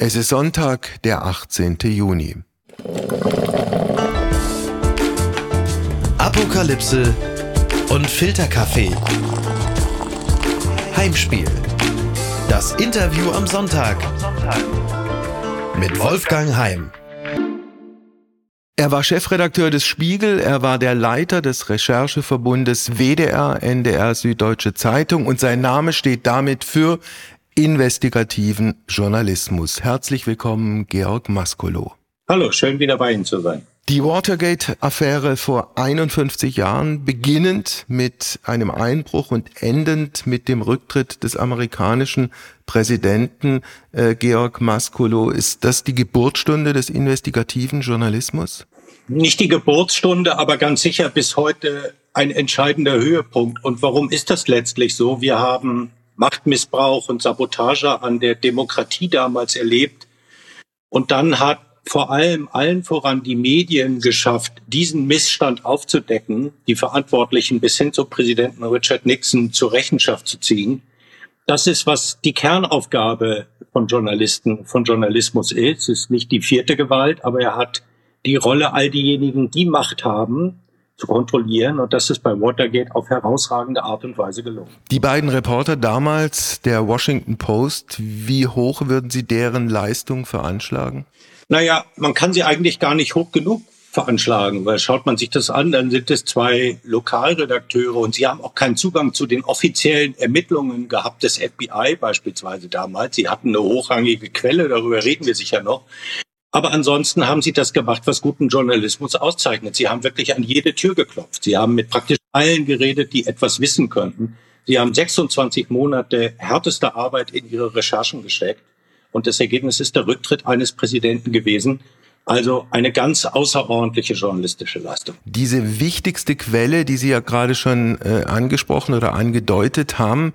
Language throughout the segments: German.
Es ist Sonntag, der 18. Juni. Apokalypse und Filterkaffee. Heimspiel. Das Interview am Sonntag. Mit Wolfgang Heim. Er war Chefredakteur des Spiegel, er war der Leiter des Rechercheverbundes WDR, NDR, Süddeutsche Zeitung und sein Name steht damit für investigativen Journalismus. Herzlich willkommen, Georg Maskolo. Hallo, schön wieder bei Ihnen zu sein. Die Watergate-Affäre vor 51 Jahren, beginnend mit einem Einbruch und endend mit dem Rücktritt des amerikanischen Präsidenten äh, Georg Maskolo, ist das die Geburtsstunde des investigativen Journalismus? Nicht die Geburtsstunde, aber ganz sicher bis heute ein entscheidender Höhepunkt. Und warum ist das letztlich so? Wir haben Machtmissbrauch und Sabotage an der Demokratie damals erlebt. Und dann hat vor allem allen voran die Medien geschafft, diesen Missstand aufzudecken, die Verantwortlichen bis hin zu Präsidenten Richard Nixon zur Rechenschaft zu ziehen. Das ist, was die Kernaufgabe von Journalisten, von Journalismus ist. Es ist nicht die vierte Gewalt, aber er hat die Rolle, all diejenigen, die Macht haben, zu kontrollieren. Und das ist bei Watergate auf herausragende Art und Weise gelungen. Die beiden Reporter damals der Washington Post, wie hoch würden Sie deren Leistung veranschlagen? Naja, man kann sie eigentlich gar nicht hoch genug veranschlagen, weil schaut man sich das an, dann sind es zwei Lokalredakteure und sie haben auch keinen Zugang zu den offiziellen Ermittlungen gehabt des FBI beispielsweise damals. Sie hatten eine hochrangige Quelle, darüber reden wir sicher noch. Aber ansonsten haben sie das gemacht, was guten Journalismus auszeichnet. Sie haben wirklich an jede Tür geklopft. Sie haben mit praktisch allen geredet, die etwas wissen könnten. Sie haben 26 Monate härteste Arbeit in ihre Recherchen gesteckt. Und das Ergebnis ist der Rücktritt eines Präsidenten gewesen, also eine ganz außerordentliche journalistische Leistung. Diese wichtigste Quelle, die Sie ja gerade schon äh, angesprochen oder angedeutet haben,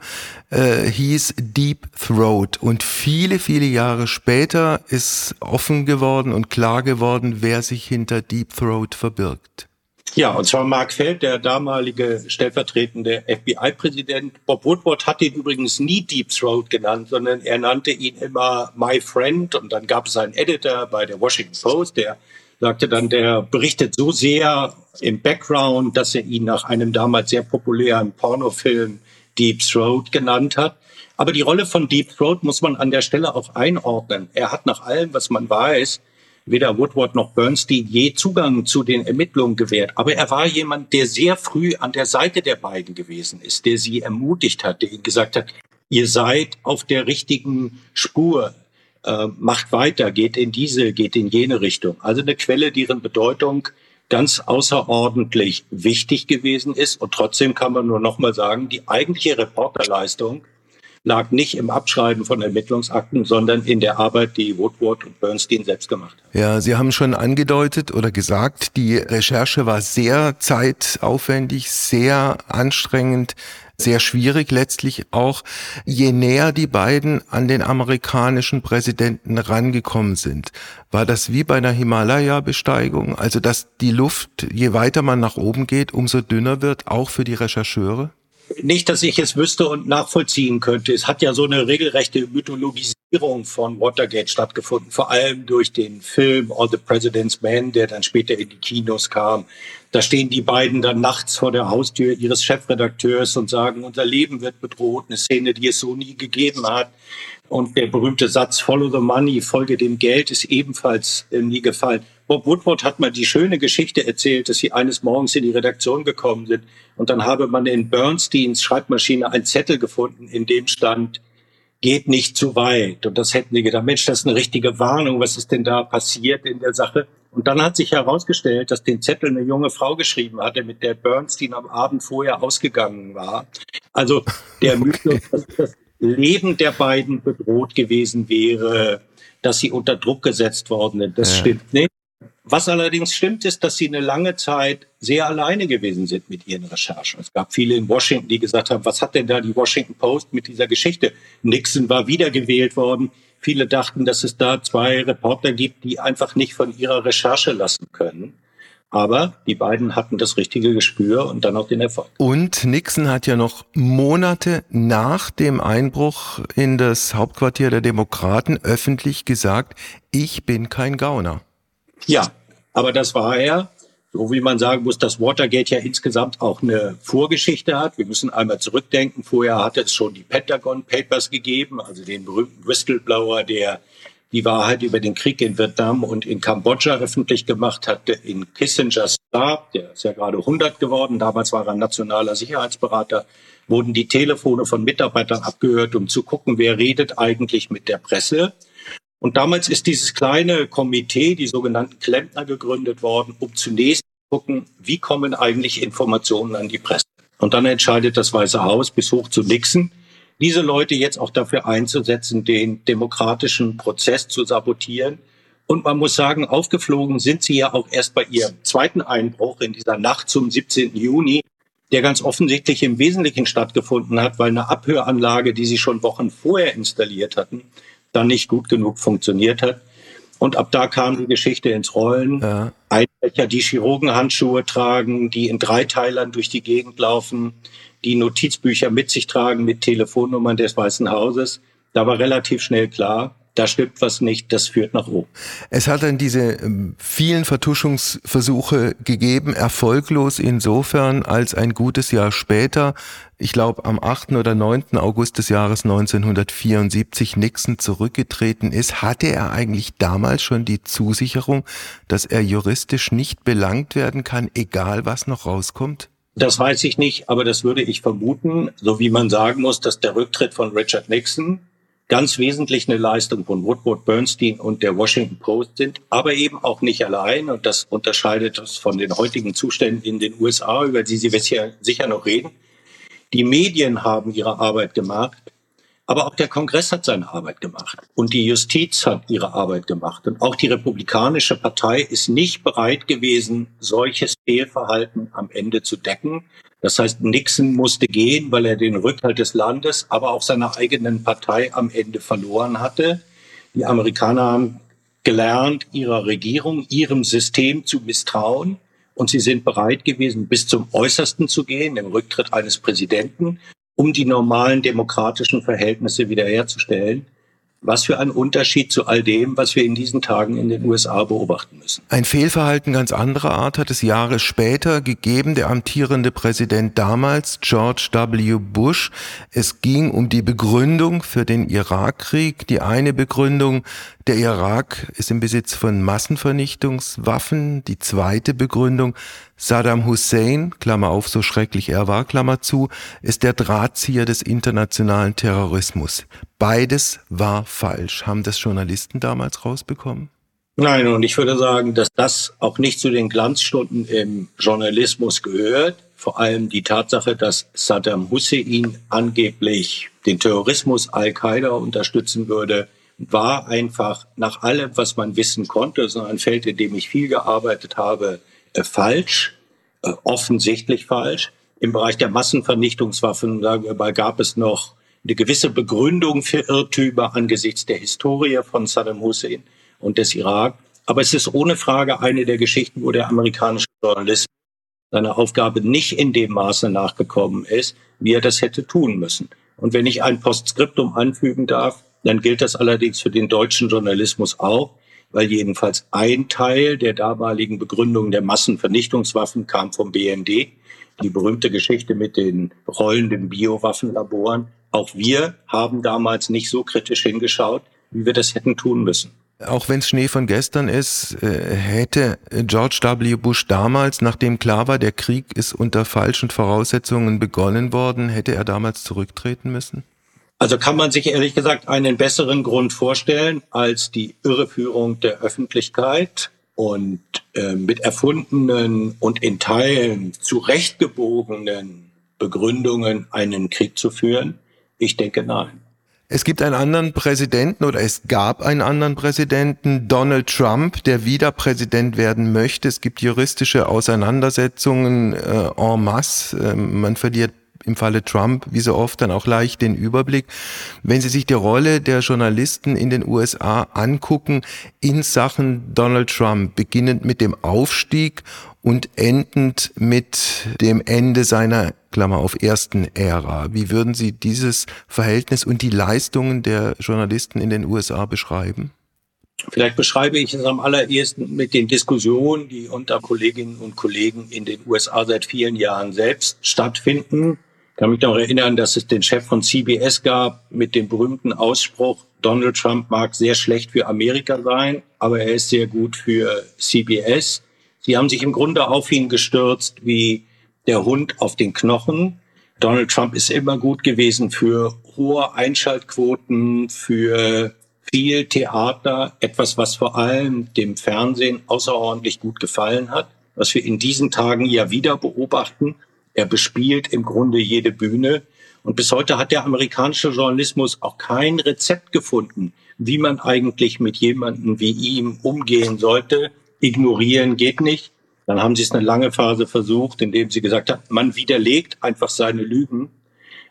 äh, hieß Deep Throat. Und viele, viele Jahre später ist offen geworden und klar geworden, wer sich hinter Deep Throat verbirgt. Ja, und zwar Mark Feld, der damalige stellvertretende FBI-Präsident. Bob Woodward hat ihn übrigens nie Deep Throat genannt, sondern er nannte ihn immer My Friend. Und dann gab es einen Editor bei der Washington Post, der sagte dann, der berichtet so sehr im Background, dass er ihn nach einem damals sehr populären Pornofilm Deep Throat genannt hat. Aber die Rolle von Deep Throat muss man an der Stelle auch einordnen. Er hat nach allem, was man weiß, weder Woodward noch Bernstein je Zugang zu den Ermittlungen gewährt. Aber er war jemand, der sehr früh an der Seite der beiden gewesen ist, der sie ermutigt hat, der ihnen gesagt hat, ihr seid auf der richtigen Spur, äh, macht weiter, geht in diese, geht in jene Richtung. Also eine Quelle, deren Bedeutung ganz außerordentlich wichtig gewesen ist. Und trotzdem kann man nur noch mal sagen, die eigentliche Reporterleistung lag nicht im Abschreiben von Ermittlungsakten, sondern in der Arbeit, die Woodward und Bernstein selbst gemacht haben. Ja, Sie haben schon angedeutet oder gesagt, die Recherche war sehr zeitaufwendig, sehr anstrengend, sehr schwierig letztlich auch, je näher die beiden an den amerikanischen Präsidenten rangekommen sind. War das wie bei einer Himalaya-Besteigung, also dass die Luft, je weiter man nach oben geht, umso dünner wird, auch für die Rechercheure? Nicht, dass ich es wüsste und nachvollziehen könnte. Es hat ja so eine regelrechte Mythologisierung von Watergate stattgefunden, vor allem durch den Film All the President's Men, der dann später in die Kinos kam. Da stehen die beiden dann nachts vor der Haustür ihres Chefredakteurs und sagen, unser Leben wird bedroht, eine Szene, die es so nie gegeben hat. Und der berühmte Satz Follow the Money, folge dem Geld, ist ebenfalls nie gefallen. Bob Woodward hat mal die schöne Geschichte erzählt, dass sie eines Morgens in die Redaktion gekommen sind und dann habe man in Bernsteins Schreibmaschine einen Zettel gefunden, in dem stand, geht nicht zu weit. Und das hätten die gedacht, Mensch, das ist eine richtige Warnung, was ist denn da passiert in der Sache? Und dann hat sich herausgestellt, dass den Zettel eine junge Frau geschrieben hatte, mit der Bernstein am Abend vorher ausgegangen war. Also der Mythos, dass das Leben der beiden bedroht gewesen wäre, dass sie unter Druck gesetzt worden sind, das ja. stimmt nicht. Was allerdings stimmt, ist, dass sie eine lange Zeit sehr alleine gewesen sind mit ihren Recherchen. Es gab viele in Washington, die gesagt haben, was hat denn da die Washington Post mit dieser Geschichte? Nixon war wiedergewählt worden. Viele dachten, dass es da zwei Reporter gibt, die einfach nicht von ihrer Recherche lassen können. Aber die beiden hatten das richtige Gespür und dann auch den Erfolg. Und Nixon hat ja noch Monate nach dem Einbruch in das Hauptquartier der Demokraten öffentlich gesagt, ich bin kein Gauner. Ja, aber das war er. So wie man sagen muss, dass Watergate ja insgesamt auch eine Vorgeschichte hat. Wir müssen einmal zurückdenken. Vorher hatte es schon die Pentagon Papers gegeben, also den berühmten Whistleblower, der die Wahrheit über den Krieg in Vietnam und in Kambodscha öffentlich gemacht hatte, in Kissingers Stab, der ist ja gerade 100 geworden, damals war er nationaler Sicherheitsberater, wurden die Telefone von Mitarbeitern abgehört, um zu gucken, wer redet eigentlich mit der Presse. Und damals ist dieses kleine Komitee, die sogenannten Klempner, gegründet worden, um zunächst zu gucken, wie kommen eigentlich Informationen an die Presse. Und dann entscheidet das Weiße Haus bis hoch zu Nixon, diese Leute jetzt auch dafür einzusetzen, den demokratischen Prozess zu sabotieren. Und man muss sagen, aufgeflogen sind sie ja auch erst bei ihrem zweiten Einbruch in dieser Nacht zum 17. Juni, der ganz offensichtlich im Wesentlichen stattgefunden hat, weil eine Abhöranlage, die sie schon Wochen vorher installiert hatten, dann nicht gut genug funktioniert hat. Und ab da kam die Geschichte ins Rollen. Ja. Einbrecher, die Chirurgenhandschuhe tragen, die in Dreiteilern durch die Gegend laufen, die Notizbücher mit sich tragen mit Telefonnummern des Weißen Hauses. Da war relativ schnell klar, da stimmt was nicht, das führt nach oben. Es hat dann diese ähm, vielen Vertuschungsversuche gegeben, erfolglos insofern, als ein gutes Jahr später, ich glaube am 8. oder 9. August des Jahres 1974 Nixon zurückgetreten ist, hatte er eigentlich damals schon die Zusicherung, dass er juristisch nicht belangt werden kann, egal was noch rauskommt? Das weiß ich nicht, aber das würde ich vermuten, so wie man sagen muss, dass der Rücktritt von Richard Nixon ganz wesentlich eine Leistung von Woodward Bernstein und der Washington Post sind, aber eben auch nicht allein. Und das unterscheidet uns von den heutigen Zuständen in den USA, über die Sie sicher noch reden. Die Medien haben ihre Arbeit gemacht. Aber auch der Kongress hat seine Arbeit gemacht und die Justiz hat ihre Arbeit gemacht. Und auch die Republikanische Partei ist nicht bereit gewesen, solches Fehlverhalten am Ende zu decken. Das heißt, Nixon musste gehen, weil er den Rückhalt des Landes, aber auch seiner eigenen Partei am Ende verloren hatte. Die Amerikaner haben gelernt, ihrer Regierung, ihrem System zu misstrauen. Und sie sind bereit gewesen, bis zum Äußersten zu gehen, im Rücktritt eines Präsidenten um die normalen demokratischen Verhältnisse wiederherzustellen. Was für ein Unterschied zu all dem, was wir in diesen Tagen in den USA beobachten müssen. Ein Fehlverhalten ganz anderer Art hat es Jahre später gegeben. Der amtierende Präsident damals, George W. Bush. Es ging um die Begründung für den Irakkrieg. Die eine Begründung, der Irak ist im Besitz von Massenvernichtungswaffen. Die zweite Begründung, Saddam Hussein, Klammer auf, so schrecklich er war, Klammer zu, ist der Drahtzieher des internationalen Terrorismus. Beides war falsch. Haben das Journalisten damals rausbekommen? Nein, und ich würde sagen, dass das auch nicht zu den Glanzstunden im Journalismus gehört. Vor allem die Tatsache, dass Saddam Hussein angeblich den Terrorismus Al-Qaida unterstützen würde, war einfach nach allem, was man wissen konnte, so ein Feld, in dem ich viel gearbeitet habe, falsch, äh, offensichtlich falsch. Im Bereich der Massenvernichtungswaffen sagen wir mal, gab es noch eine gewisse Begründung für Irrtümer angesichts der Historie von Saddam Hussein und des Irak. Aber es ist ohne Frage eine der Geschichten, wo der amerikanische Journalismus seiner Aufgabe nicht in dem Maße nachgekommen ist, wie er das hätte tun müssen. Und wenn ich ein Postskriptum anfügen darf, dann gilt das allerdings für den deutschen Journalismus auch weil jedenfalls ein Teil der damaligen Begründung der Massenvernichtungswaffen kam vom BND. Die berühmte Geschichte mit den rollenden Biowaffenlaboren. Auch wir haben damals nicht so kritisch hingeschaut, wie wir das hätten tun müssen. Auch wenn es Schnee von gestern ist, äh, hätte George W. Bush damals, nachdem klar war, der Krieg ist unter falschen Voraussetzungen begonnen worden, hätte er damals zurücktreten müssen? Also kann man sich ehrlich gesagt einen besseren Grund vorstellen als die Irreführung der Öffentlichkeit und äh, mit erfundenen und in Teilen zurechtgebogenen Begründungen einen Krieg zu führen? Ich denke nein. Es gibt einen anderen Präsidenten oder es gab einen anderen Präsidenten, Donald Trump, der wieder Präsident werden möchte. Es gibt juristische Auseinandersetzungen äh, en masse. Äh, man verliert im Falle Trump, wie so oft, dann auch leicht den Überblick. Wenn Sie sich die Rolle der Journalisten in den USA angucken in Sachen Donald Trump, beginnend mit dem Aufstieg und endend mit dem Ende seiner Klammer auf ersten Ära. Wie würden Sie dieses Verhältnis und die Leistungen der Journalisten in den USA beschreiben? Vielleicht beschreibe ich es am allerersten mit den Diskussionen, die unter Kolleginnen und Kollegen in den USA seit vielen Jahren selbst stattfinden. Ich kann mich noch erinnern, dass es den Chef von CBS gab mit dem berühmten Ausspruch, Donald Trump mag sehr schlecht für Amerika sein, aber er ist sehr gut für CBS. Sie haben sich im Grunde auf ihn gestürzt wie der Hund auf den Knochen. Donald Trump ist immer gut gewesen für hohe Einschaltquoten, für viel Theater, etwas, was vor allem dem Fernsehen außerordentlich gut gefallen hat, was wir in diesen Tagen ja wieder beobachten. Er bespielt im Grunde jede Bühne. Und bis heute hat der amerikanische Journalismus auch kein Rezept gefunden, wie man eigentlich mit jemandem wie ihm umgehen sollte. Ignorieren geht nicht. Dann haben sie es eine lange Phase versucht, indem sie gesagt haben, man widerlegt einfach seine Lügen.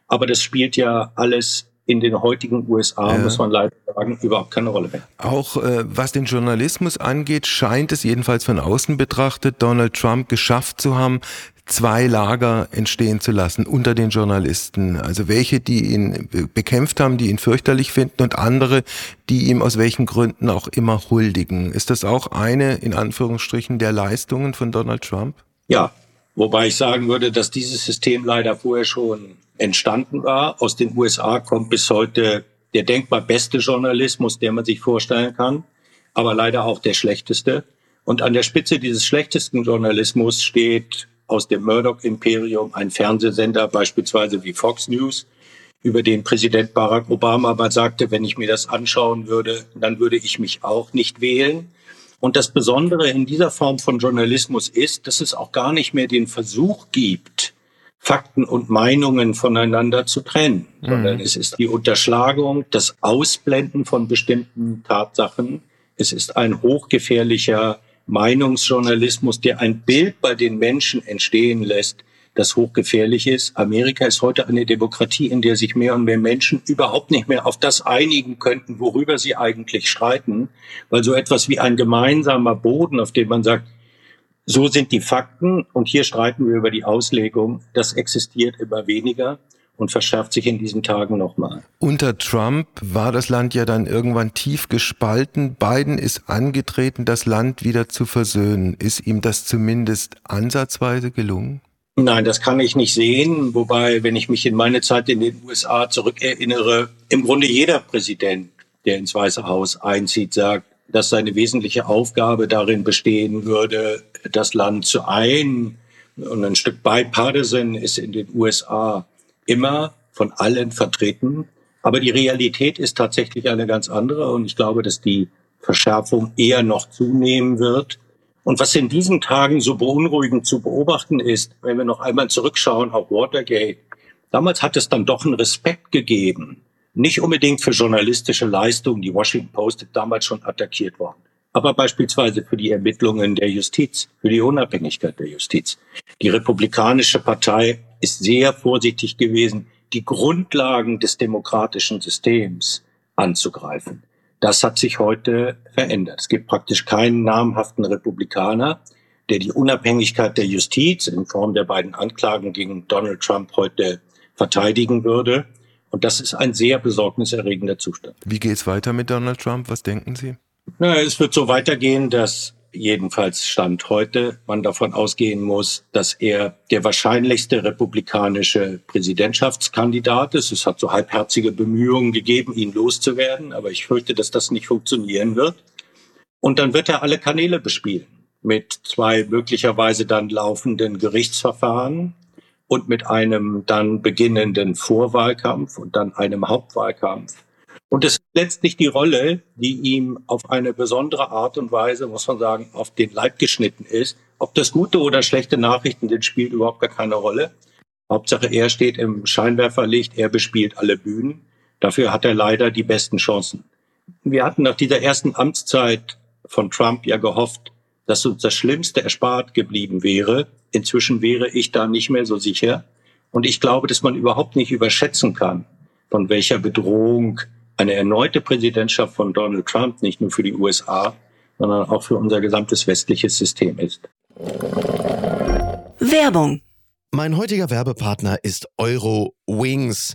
Aber das spielt ja alles in den heutigen USA, ja. muss man leider sagen, überhaupt keine Rolle mehr. Auch äh, was den Journalismus angeht, scheint es jedenfalls von außen betrachtet, Donald Trump geschafft zu haben, zwei Lager entstehen zu lassen unter den Journalisten. Also welche, die ihn bekämpft haben, die ihn fürchterlich finden und andere, die ihm aus welchen Gründen auch immer huldigen. Ist das auch eine, in Anführungsstrichen, der Leistungen von Donald Trump? Ja, wobei ich sagen würde, dass dieses System leider vorher schon entstanden war. Aus den USA kommt bis heute der denkbar beste Journalismus, der man sich vorstellen kann, aber leider auch der schlechteste. Und an der Spitze dieses schlechtesten Journalismus steht aus dem Murdoch-Imperium ein Fernsehsender, beispielsweise wie Fox News, über den Präsident Barack Obama mal sagte, wenn ich mir das anschauen würde, dann würde ich mich auch nicht wählen. Und das Besondere in dieser Form von Journalismus ist, dass es auch gar nicht mehr den Versuch gibt, Fakten und Meinungen voneinander zu trennen, mhm. sondern es ist die Unterschlagung, das Ausblenden von bestimmten Tatsachen. Es ist ein hochgefährlicher Meinungsjournalismus, der ein Bild bei den Menschen entstehen lässt, das hochgefährlich ist. Amerika ist heute eine Demokratie, in der sich mehr und mehr Menschen überhaupt nicht mehr auf das einigen könnten, worüber sie eigentlich streiten, weil so etwas wie ein gemeinsamer Boden, auf dem man sagt, so sind die Fakten und hier streiten wir über die Auslegung. Das existiert immer weniger und verschärft sich in diesen Tagen nochmal. Unter Trump war das Land ja dann irgendwann tief gespalten. Biden ist angetreten, das Land wieder zu versöhnen. Ist ihm das zumindest ansatzweise gelungen? Nein, das kann ich nicht sehen. Wobei, wenn ich mich in meine Zeit in den USA zurückerinnere, im Grunde jeder Präsident, der ins Weiße Haus einzieht, sagt, dass seine wesentliche Aufgabe darin bestehen würde, das Land zu ein und ein Stück bipartisan ist in den USA immer von allen vertreten. Aber die Realität ist tatsächlich eine ganz andere und ich glaube, dass die Verschärfung eher noch zunehmen wird. Und was in diesen Tagen so beunruhigend zu beobachten ist, wenn wir noch einmal zurückschauen auf Watergate, damals hat es dann doch einen Respekt gegeben nicht unbedingt für journalistische Leistungen. Die Washington Post damals schon attackiert worden. Aber beispielsweise für die Ermittlungen der Justiz, für die Unabhängigkeit der Justiz. Die Republikanische Partei ist sehr vorsichtig gewesen, die Grundlagen des demokratischen Systems anzugreifen. Das hat sich heute verändert. Es gibt praktisch keinen namhaften Republikaner, der die Unabhängigkeit der Justiz in Form der beiden Anklagen gegen Donald Trump heute verteidigen würde. Und das ist ein sehr besorgniserregender Zustand. Wie geht es weiter mit Donald Trump? Was denken Sie? Na, es wird so weitergehen, dass jedenfalls Stand heute man davon ausgehen muss, dass er der wahrscheinlichste republikanische Präsidentschaftskandidat ist. Es hat so halbherzige Bemühungen gegeben, ihn loszuwerden, aber ich fürchte, dass das nicht funktionieren wird. Und dann wird er alle Kanäle bespielen mit zwei möglicherweise dann laufenden Gerichtsverfahren und mit einem dann beginnenden Vorwahlkampf und dann einem Hauptwahlkampf. Und es ist letztlich die Rolle, die ihm auf eine besondere Art und Weise, muss man sagen, auf den Leib geschnitten ist. Ob das gute oder schlechte Nachrichten sind, spielt überhaupt gar keine Rolle. Hauptsache, er steht im Scheinwerferlicht, er bespielt alle Bühnen. Dafür hat er leider die besten Chancen. Wir hatten nach dieser ersten Amtszeit von Trump ja gehofft, dass uns das Schlimmste erspart geblieben wäre. Inzwischen wäre ich da nicht mehr so sicher. Und ich glaube, dass man überhaupt nicht überschätzen kann, von welcher Bedrohung eine erneute Präsidentschaft von Donald Trump nicht nur für die USA, sondern auch für unser gesamtes westliches System ist. Werbung. Mein heutiger Werbepartner ist Euro Wings.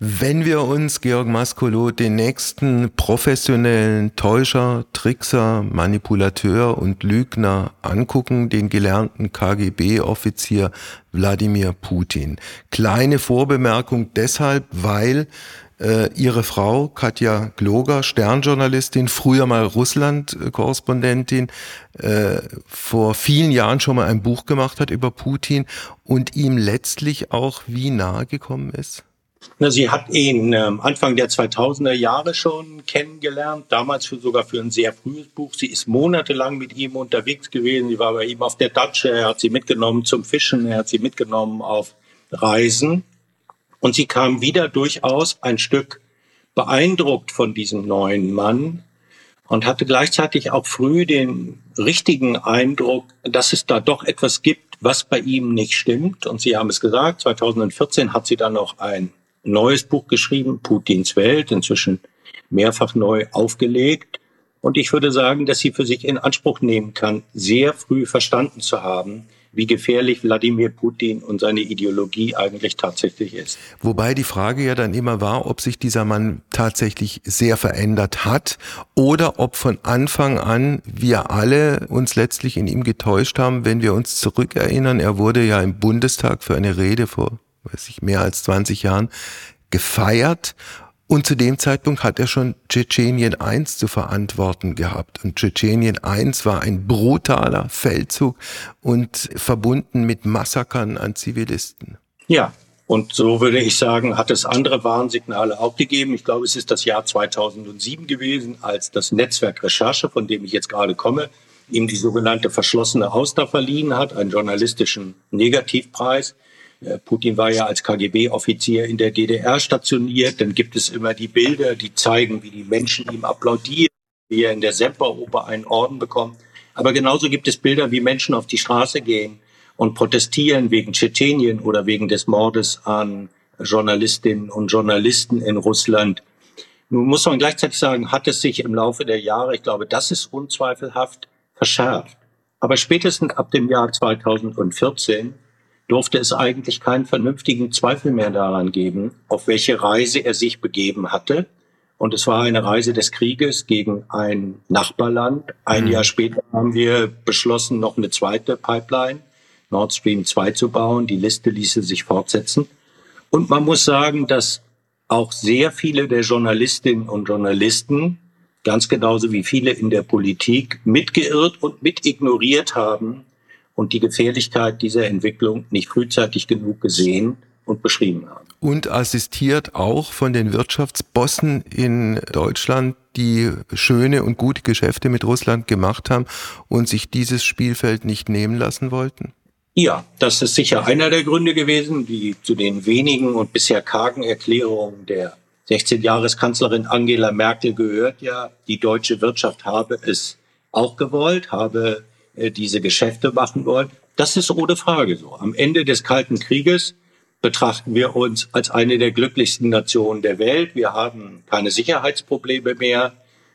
Wenn wir uns, Georg Maskolo, den nächsten professionellen Täuscher, Trickser, Manipulateur und Lügner angucken, den gelernten KGB-Offizier Wladimir Putin. Kleine Vorbemerkung deshalb, weil äh, ihre Frau Katja Gloger, Sternjournalistin, früher mal Russland-Korrespondentin, äh, vor vielen Jahren schon mal ein Buch gemacht hat über Putin und ihm letztlich auch wie nahe gekommen ist? Na, sie hat ihn ähm, Anfang der 2000er Jahre schon kennengelernt, damals für, sogar für ein sehr frühes Buch. Sie ist monatelang mit ihm unterwegs gewesen. Sie war bei ihm auf der Datsche, er hat sie mitgenommen zum Fischen, er hat sie mitgenommen auf Reisen. Und sie kam wieder durchaus ein Stück beeindruckt von diesem neuen Mann und hatte gleichzeitig auch früh den richtigen Eindruck, dass es da doch etwas gibt, was bei ihm nicht stimmt. Und Sie haben es gesagt, 2014 hat sie dann noch ein neues Buch geschrieben, Putins Welt, inzwischen mehrfach neu aufgelegt. Und ich würde sagen, dass sie für sich in Anspruch nehmen kann, sehr früh verstanden zu haben, wie gefährlich Wladimir Putin und seine Ideologie eigentlich tatsächlich ist. Wobei die Frage ja dann immer war, ob sich dieser Mann tatsächlich sehr verändert hat oder ob von Anfang an wir alle uns letztlich in ihm getäuscht haben, wenn wir uns zurückerinnern. Er wurde ja im Bundestag für eine Rede vor, weiß ich, mehr als 20 Jahren gefeiert und zu dem Zeitpunkt hat er schon Tschetschenien I zu verantworten gehabt. Und Tschetschenien I war ein brutaler Feldzug und verbunden mit Massakern an Zivilisten. Ja, und so würde ich sagen, hat es andere Warnsignale auch gegeben. Ich glaube, es ist das Jahr 2007 gewesen, als das Netzwerk Recherche, von dem ich jetzt gerade komme, ihm die sogenannte verschlossene Auster verliehen hat, einen journalistischen Negativpreis. Äh, Putin war ja als KGB-Offizier in der DDR stationiert. Dann gibt es immer die Bilder, die zeigen, wie die Menschen ihm applaudieren, wie er in der Semperoper einen Orden bekommt. Aber genauso gibt es Bilder, wie Menschen auf die Straße gehen und protestieren wegen Tschetschenien oder wegen des Mordes an Journalistinnen und Journalisten in Russland. Nun muss man gleichzeitig sagen, hat es sich im Laufe der Jahre, ich glaube, das ist unzweifelhaft, verschärft. Aber spätestens ab dem Jahr 2014 durfte es eigentlich keinen vernünftigen Zweifel mehr daran geben, auf welche Reise er sich begeben hatte. Und es war eine Reise des Krieges gegen ein Nachbarland. Ein mhm. Jahr später haben wir beschlossen, noch eine zweite Pipeline Nord Stream 2 zu bauen. Die Liste ließe sich fortsetzen. Und man muss sagen, dass auch sehr viele der Journalistinnen und Journalisten, ganz genauso wie viele in der Politik, mitgeirrt und mitignoriert haben und die Gefährlichkeit dieser Entwicklung nicht frühzeitig genug gesehen und beschrieben haben. Und assistiert auch von den Wirtschaftsbossen in Deutschland, die schöne und gute Geschäfte mit Russland gemacht haben und sich dieses Spielfeld nicht nehmen lassen wollten? Ja, das ist sicher einer der Gründe gewesen, die zu den wenigen und bisher kargen Erklärungen der 16-Jahres-Kanzlerin Angela Merkel gehört ja, die deutsche Wirtschaft habe es auch gewollt, habe äh, diese Geschäfte machen wollen. Das ist ohne Frage so. Am Ende des Kalten Krieges betrachten wir uns als eine der glücklichsten Nationen der Welt. Wir haben keine Sicherheitsprobleme mehr.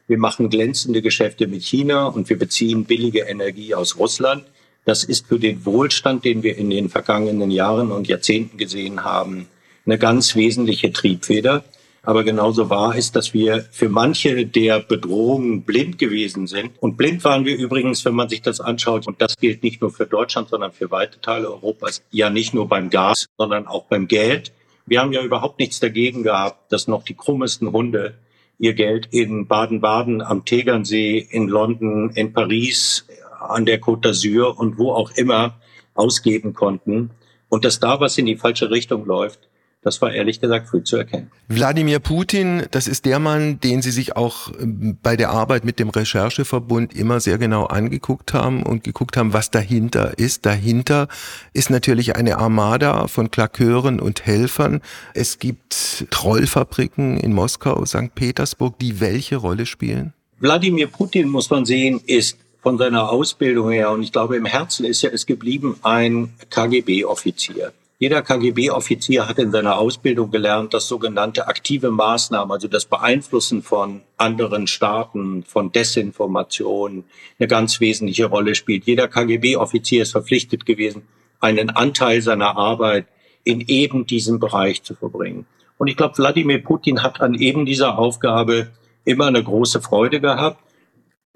Wir machen glänzende Geschäfte mit China und wir beziehen billige Energie aus Russland. Das ist für den Wohlstand, den wir in den vergangenen Jahren und Jahrzehnten gesehen haben, eine ganz wesentliche Triebfeder. Aber genauso wahr ist, dass wir für manche der Bedrohungen blind gewesen sind. Und blind waren wir übrigens, wenn man sich das anschaut, und das gilt nicht nur für Deutschland, sondern für weite Teile Europas, ja nicht nur beim Gas, sondern auch beim Geld. Wir haben ja überhaupt nichts dagegen gehabt, dass noch die krummesten Hunde ihr Geld in Baden-Baden, am Tegernsee, in London, in Paris, an der Côte d'Azur und wo auch immer ausgeben konnten. Und dass da was in die falsche Richtung läuft, das war ehrlich gesagt früh zu erkennen. Wladimir Putin, das ist der Mann, den Sie sich auch ähm, bei der Arbeit mit dem Rechercheverbund immer sehr genau angeguckt haben und geguckt haben, was dahinter ist. Dahinter ist natürlich eine Armada von Klakeuren und Helfern. Es gibt Trollfabriken in Moskau, St. Petersburg, die welche Rolle spielen? Wladimir Putin, muss man sehen, ist von seiner Ausbildung her, und ich glaube, im Herzen ist er es geblieben, ein KGB-Offizier. Jeder KGB-Offizier hat in seiner Ausbildung gelernt, dass sogenannte aktive Maßnahmen, also das Beeinflussen von anderen Staaten, von Desinformation, eine ganz wesentliche Rolle spielt. Jeder KGB-Offizier ist verpflichtet gewesen, einen Anteil seiner Arbeit in eben diesem Bereich zu verbringen. Und ich glaube, Wladimir Putin hat an eben dieser Aufgabe immer eine große Freude gehabt.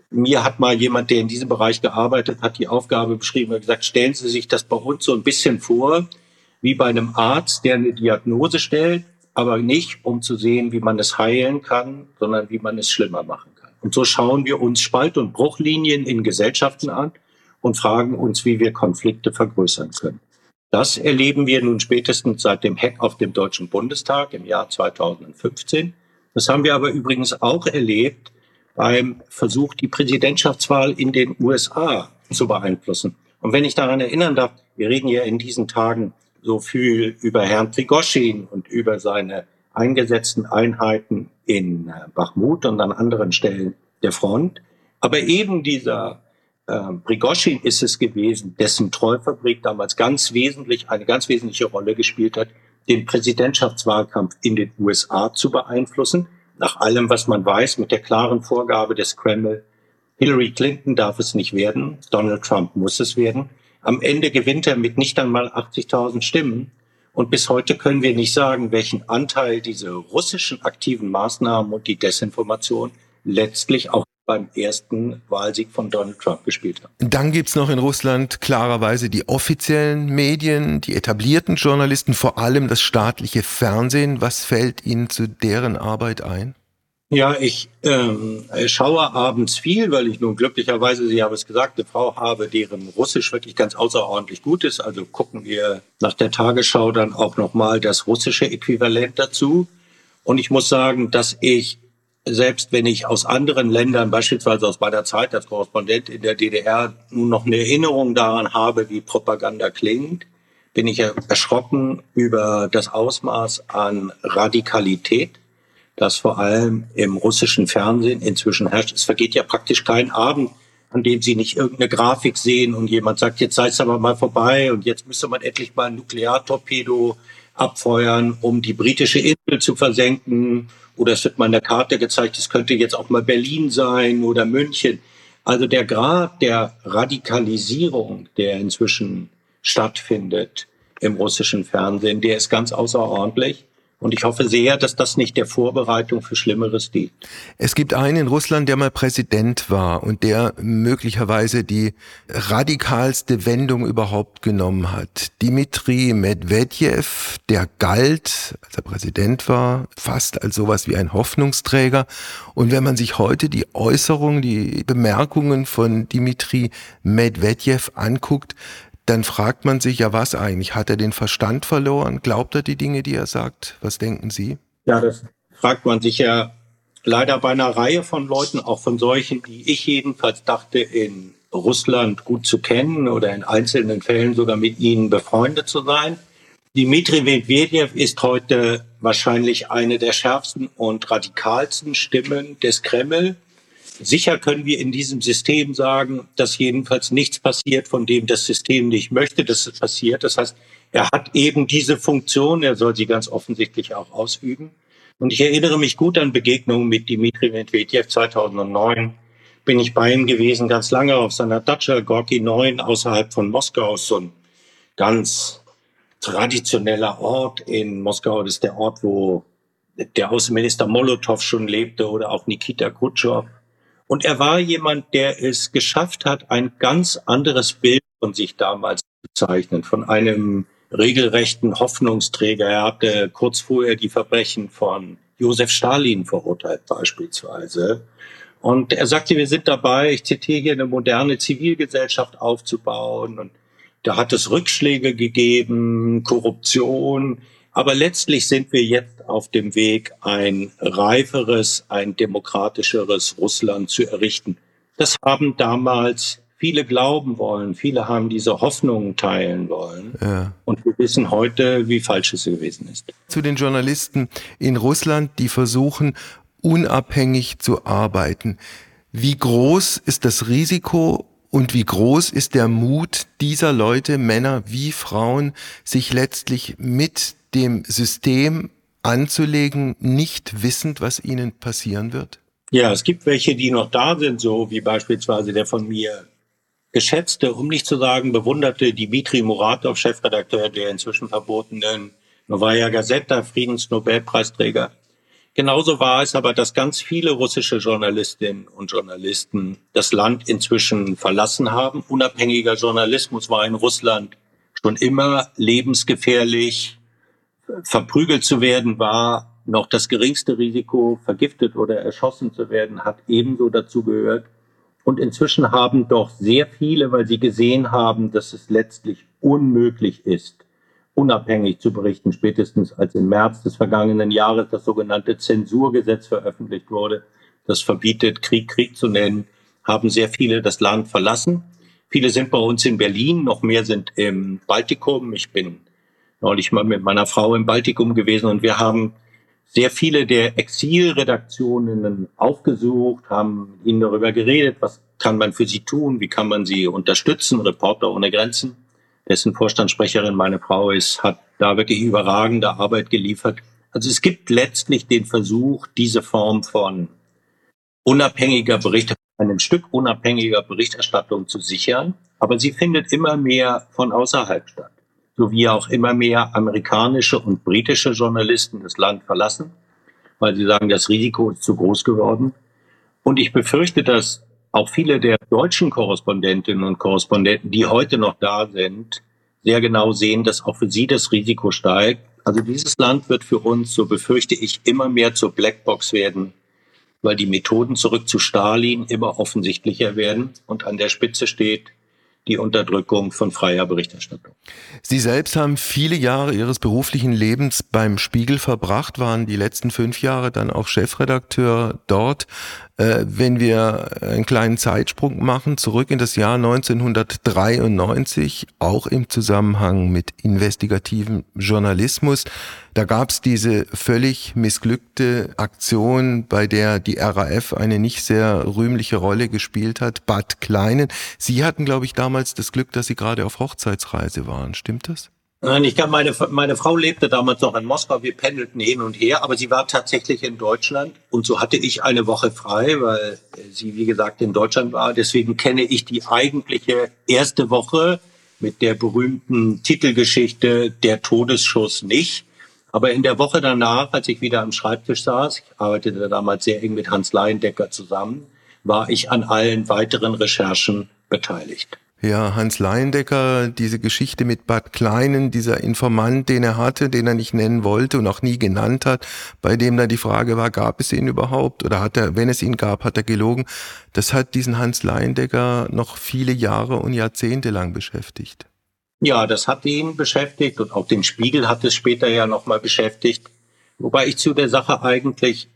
Mir hat mal jemand, der in diesem Bereich gearbeitet hat, die Aufgabe beschrieben und gesagt, stellen Sie sich das bei uns so ein bisschen vor, wie bei einem Arzt, der eine Diagnose stellt, aber nicht, um zu sehen, wie man es heilen kann, sondern wie man es schlimmer machen kann. Und so schauen wir uns Spalt- und Bruchlinien in Gesellschaften an und fragen uns, wie wir Konflikte vergrößern können. Das erleben wir nun spätestens seit dem Hack auf dem Deutschen Bundestag im Jahr 2015. Das haben wir aber übrigens auch erlebt beim Versuch, die Präsidentschaftswahl in den USA zu beeinflussen. Und wenn ich daran erinnern darf, wir reden ja in diesen Tagen so viel über Herrn Prigoschin und über seine eingesetzten Einheiten in äh, Bachmut und an anderen Stellen der Front. Aber eben dieser äh, Prigoschin ist es gewesen, dessen Treufabrik damals ganz wesentlich, eine ganz wesentliche Rolle gespielt hat, den Präsidentschaftswahlkampf in den USA zu beeinflussen. Nach allem, was man weiß, mit der klaren Vorgabe des Kreml, Hillary Clinton darf es nicht werden, Donald Trump muss es werden. Am Ende gewinnt er mit nicht einmal 80.000 Stimmen. Und bis heute können wir nicht sagen, welchen Anteil diese russischen aktiven Maßnahmen und die Desinformation letztlich auch beim ersten Wahlsieg von Donald Trump gespielt haben. Dann gibt's noch in Russland klarerweise die offiziellen Medien, die etablierten Journalisten, vor allem das staatliche Fernsehen. Was fällt Ihnen zu deren Arbeit ein? Ja, ich ähm, schaue abends viel, weil ich nun glücklicherweise, Sie haben es gesagt, eine Frau habe, deren Russisch wirklich ganz außerordentlich gut ist. Also gucken wir nach der Tagesschau dann auch nochmal das russische Äquivalent dazu. Und ich muss sagen, dass ich, selbst wenn ich aus anderen Ländern, beispielsweise aus meiner Zeit als Korrespondent in der DDR, nun noch eine Erinnerung daran habe, wie Propaganda klingt, bin ich erschrocken über das Ausmaß an Radikalität das vor allem im russischen Fernsehen inzwischen herrscht. Es vergeht ja praktisch kein Abend, an dem Sie nicht irgendeine Grafik sehen und jemand sagt, jetzt sei es aber mal vorbei und jetzt müsste man endlich mal ein Nukleartorpedo abfeuern, um die britische Insel zu versenken. Oder es wird mal in der Karte gezeigt, es könnte jetzt auch mal Berlin sein oder München. Also der Grad der Radikalisierung, der inzwischen stattfindet im russischen Fernsehen, der ist ganz außerordentlich. Und ich hoffe sehr, dass das nicht der Vorbereitung für Schlimmeres dient. Es gibt einen in Russland, der mal Präsident war und der möglicherweise die radikalste Wendung überhaupt genommen hat. Dimitri Medvedev, der galt, als er Präsident war, fast als sowas wie ein Hoffnungsträger. Und wenn man sich heute die Äußerungen, die Bemerkungen von Dimitri Medvedev anguckt, dann fragt man sich ja, was eigentlich? Hat er den Verstand verloren? Glaubt er die Dinge, die er sagt? Was denken Sie? Ja, das fragt man sich ja leider bei einer Reihe von Leuten, auch von solchen, die ich jedenfalls dachte, in Russland gut zu kennen oder in einzelnen Fällen sogar mit ihnen befreundet zu sein. Dmitri Medvedev ist heute wahrscheinlich eine der schärfsten und radikalsten Stimmen des Kreml. Sicher können wir in diesem System sagen, dass jedenfalls nichts passiert, von dem das System nicht möchte, dass es passiert. Das heißt, er hat eben diese Funktion, er soll sie ganz offensichtlich auch ausüben. Und ich erinnere mich gut an Begegnungen mit Dimitri Medvedev 2009. Bin ich bei ihm gewesen, ganz lange auf seiner Datscha Gorki 9 außerhalb von Moskau, so ein ganz traditioneller Ort in Moskau. Das ist der Ort, wo der Außenminister Molotow schon lebte oder auch Nikita Khrushchev. Und er war jemand, der es geschafft hat, ein ganz anderes Bild von sich damals zu zeichnen, von einem regelrechten Hoffnungsträger. Er hatte kurz vorher die Verbrechen von Josef Stalin verurteilt beispielsweise. Und er sagte, wir sind dabei, ich zitiere hier, eine moderne Zivilgesellschaft aufzubauen. Und da hat es Rückschläge gegeben, Korruption. Aber letztlich sind wir jetzt auf dem Weg, ein reiferes, ein demokratischeres Russland zu errichten. Das haben damals viele glauben wollen, viele haben diese Hoffnungen teilen wollen. Ja. Und wir wissen heute, wie falsch es gewesen ist. Zu den Journalisten in Russland, die versuchen, unabhängig zu arbeiten. Wie groß ist das Risiko und wie groß ist der Mut dieser Leute, Männer wie Frauen, sich letztlich mit dem System anzulegen, nicht wissend, was ihnen passieren wird? Ja, es gibt welche, die noch da sind, so wie beispielsweise der von mir geschätzte, um nicht zu sagen bewunderte Dimitri Muratov, Chefredakteur der inzwischen verbotenen Novaya Gazeta, Friedensnobelpreisträger. Genauso war es aber, dass ganz viele russische Journalistinnen und Journalisten das Land inzwischen verlassen haben. Unabhängiger Journalismus war in Russland schon immer lebensgefährlich, verprügelt zu werden war noch das geringste Risiko, vergiftet oder erschossen zu werden, hat ebenso dazu gehört. Und inzwischen haben doch sehr viele, weil sie gesehen haben, dass es letztlich unmöglich ist, unabhängig zu berichten, spätestens als im März des vergangenen Jahres das sogenannte Zensurgesetz veröffentlicht wurde, das verbietet, Krieg Krieg zu nennen, haben sehr viele das Land verlassen. Viele sind bei uns in Berlin, noch mehr sind im Baltikum. Ich bin neulich mal mit meiner Frau im Baltikum gewesen und wir haben sehr viele der Exilredaktionen aufgesucht, haben ihnen darüber geredet, was kann man für sie tun, wie kann man sie unterstützen, Reporter ohne Grenzen, dessen Vorstandssprecherin meine Frau ist, hat da wirklich überragende Arbeit geliefert. Also es gibt letztlich den Versuch, diese Form von unabhängiger Berichterstattung, einem Stück unabhängiger Berichterstattung zu sichern, aber sie findet immer mehr von außerhalb statt sowie auch immer mehr amerikanische und britische Journalisten das Land verlassen, weil sie sagen, das Risiko ist zu groß geworden. Und ich befürchte, dass auch viele der deutschen Korrespondentinnen und Korrespondenten, die heute noch da sind, sehr genau sehen, dass auch für sie das Risiko steigt. Also dieses Land wird für uns, so befürchte ich, immer mehr zur Blackbox werden, weil die Methoden zurück zu Stalin immer offensichtlicher werden und an der Spitze steht die Unterdrückung von freier Berichterstattung. Sie selbst haben viele Jahre Ihres beruflichen Lebens beim Spiegel verbracht, waren die letzten fünf Jahre dann auch Chefredakteur dort. Äh, wenn wir einen kleinen Zeitsprung machen, zurück in das Jahr 1993, auch im Zusammenhang mit investigativem Journalismus, da gab es diese völlig missglückte Aktion, bei der die RAF eine nicht sehr rühmliche Rolle gespielt hat, Bad Kleinen. Sie hatten, glaube ich, damals das Glück, dass Sie gerade auf Hochzeitsreise waren. Stimmt das? Nein, ich glaube, meine, meine Frau lebte damals noch in Moskau. Wir pendelten hin und her, aber sie war tatsächlich in Deutschland. Und so hatte ich eine Woche frei, weil sie, wie gesagt, in Deutschland war. Deswegen kenne ich die eigentliche erste Woche mit der berühmten Titelgeschichte Der Todesschuss nicht. Aber in der Woche danach, als ich wieder am Schreibtisch saß, ich arbeitete damals sehr eng mit Hans Leindecker zusammen, war ich an allen weiteren Recherchen beteiligt. Ja, Hans Leindecker, diese Geschichte mit Bad Kleinen, dieser Informant, den er hatte, den er nicht nennen wollte und auch nie genannt hat, bei dem dann die Frage war, gab es ihn überhaupt oder hat er, wenn es ihn gab, hat er gelogen. Das hat diesen Hans Leindecker noch viele Jahre und Jahrzehnte lang beschäftigt. Ja, das hat ihn beschäftigt und auch den Spiegel hat es später ja nochmal beschäftigt. Wobei ich zu der Sache eigentlich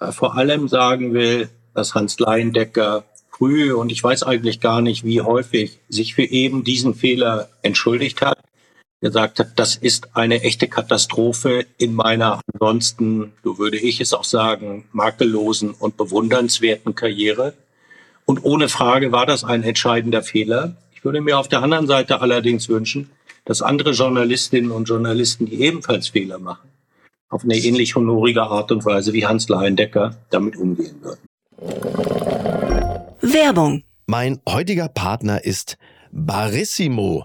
äh, vor allem sagen will, dass Hans Leindecker früh und ich weiß eigentlich gar nicht, wie häufig sich für eben diesen Fehler entschuldigt hat. Gesagt hat, das ist eine echte Katastrophe in meiner ansonsten, so würde ich es auch sagen, makellosen und bewundernswerten Karriere. Und ohne Frage war das ein entscheidender Fehler. Ich würde mir auf der anderen Seite allerdings wünschen, dass andere Journalistinnen und Journalisten, die ebenfalls Fehler machen, auf eine ähnlich honorige Art und Weise wie Hans Leindecker damit umgehen würden. Werbung. Mein heutiger Partner ist Barissimo,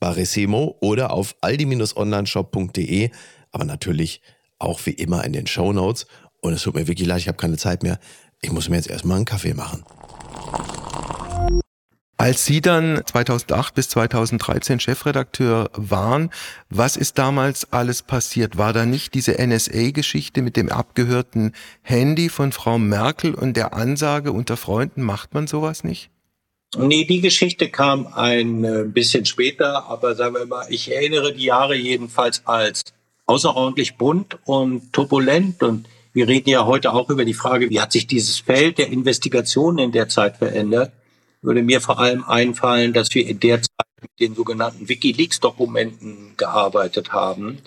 Barissimo oder auf aldi-onlineshop.de, aber natürlich auch wie immer in den Show Notes. Und es tut mir wirklich leid, ich habe keine Zeit mehr. Ich muss mir jetzt erstmal einen Kaffee machen. Als Sie dann 2008 bis 2013 Chefredakteur waren, was ist damals alles passiert? War da nicht diese NSA-Geschichte mit dem abgehörten Handy von Frau Merkel und der Ansage unter Freunden, macht man sowas nicht? Nee, die Geschichte kam ein äh, bisschen später, aber sagen wir mal, ich erinnere die Jahre jedenfalls als außerordentlich bunt und turbulent und wir reden ja heute auch über die Frage, wie hat sich dieses Feld der Investigation in der Zeit verändert. Würde mir vor allem einfallen, dass wir in der Zeit mit den sogenannten WikiLeaks-Dokumenten gearbeitet haben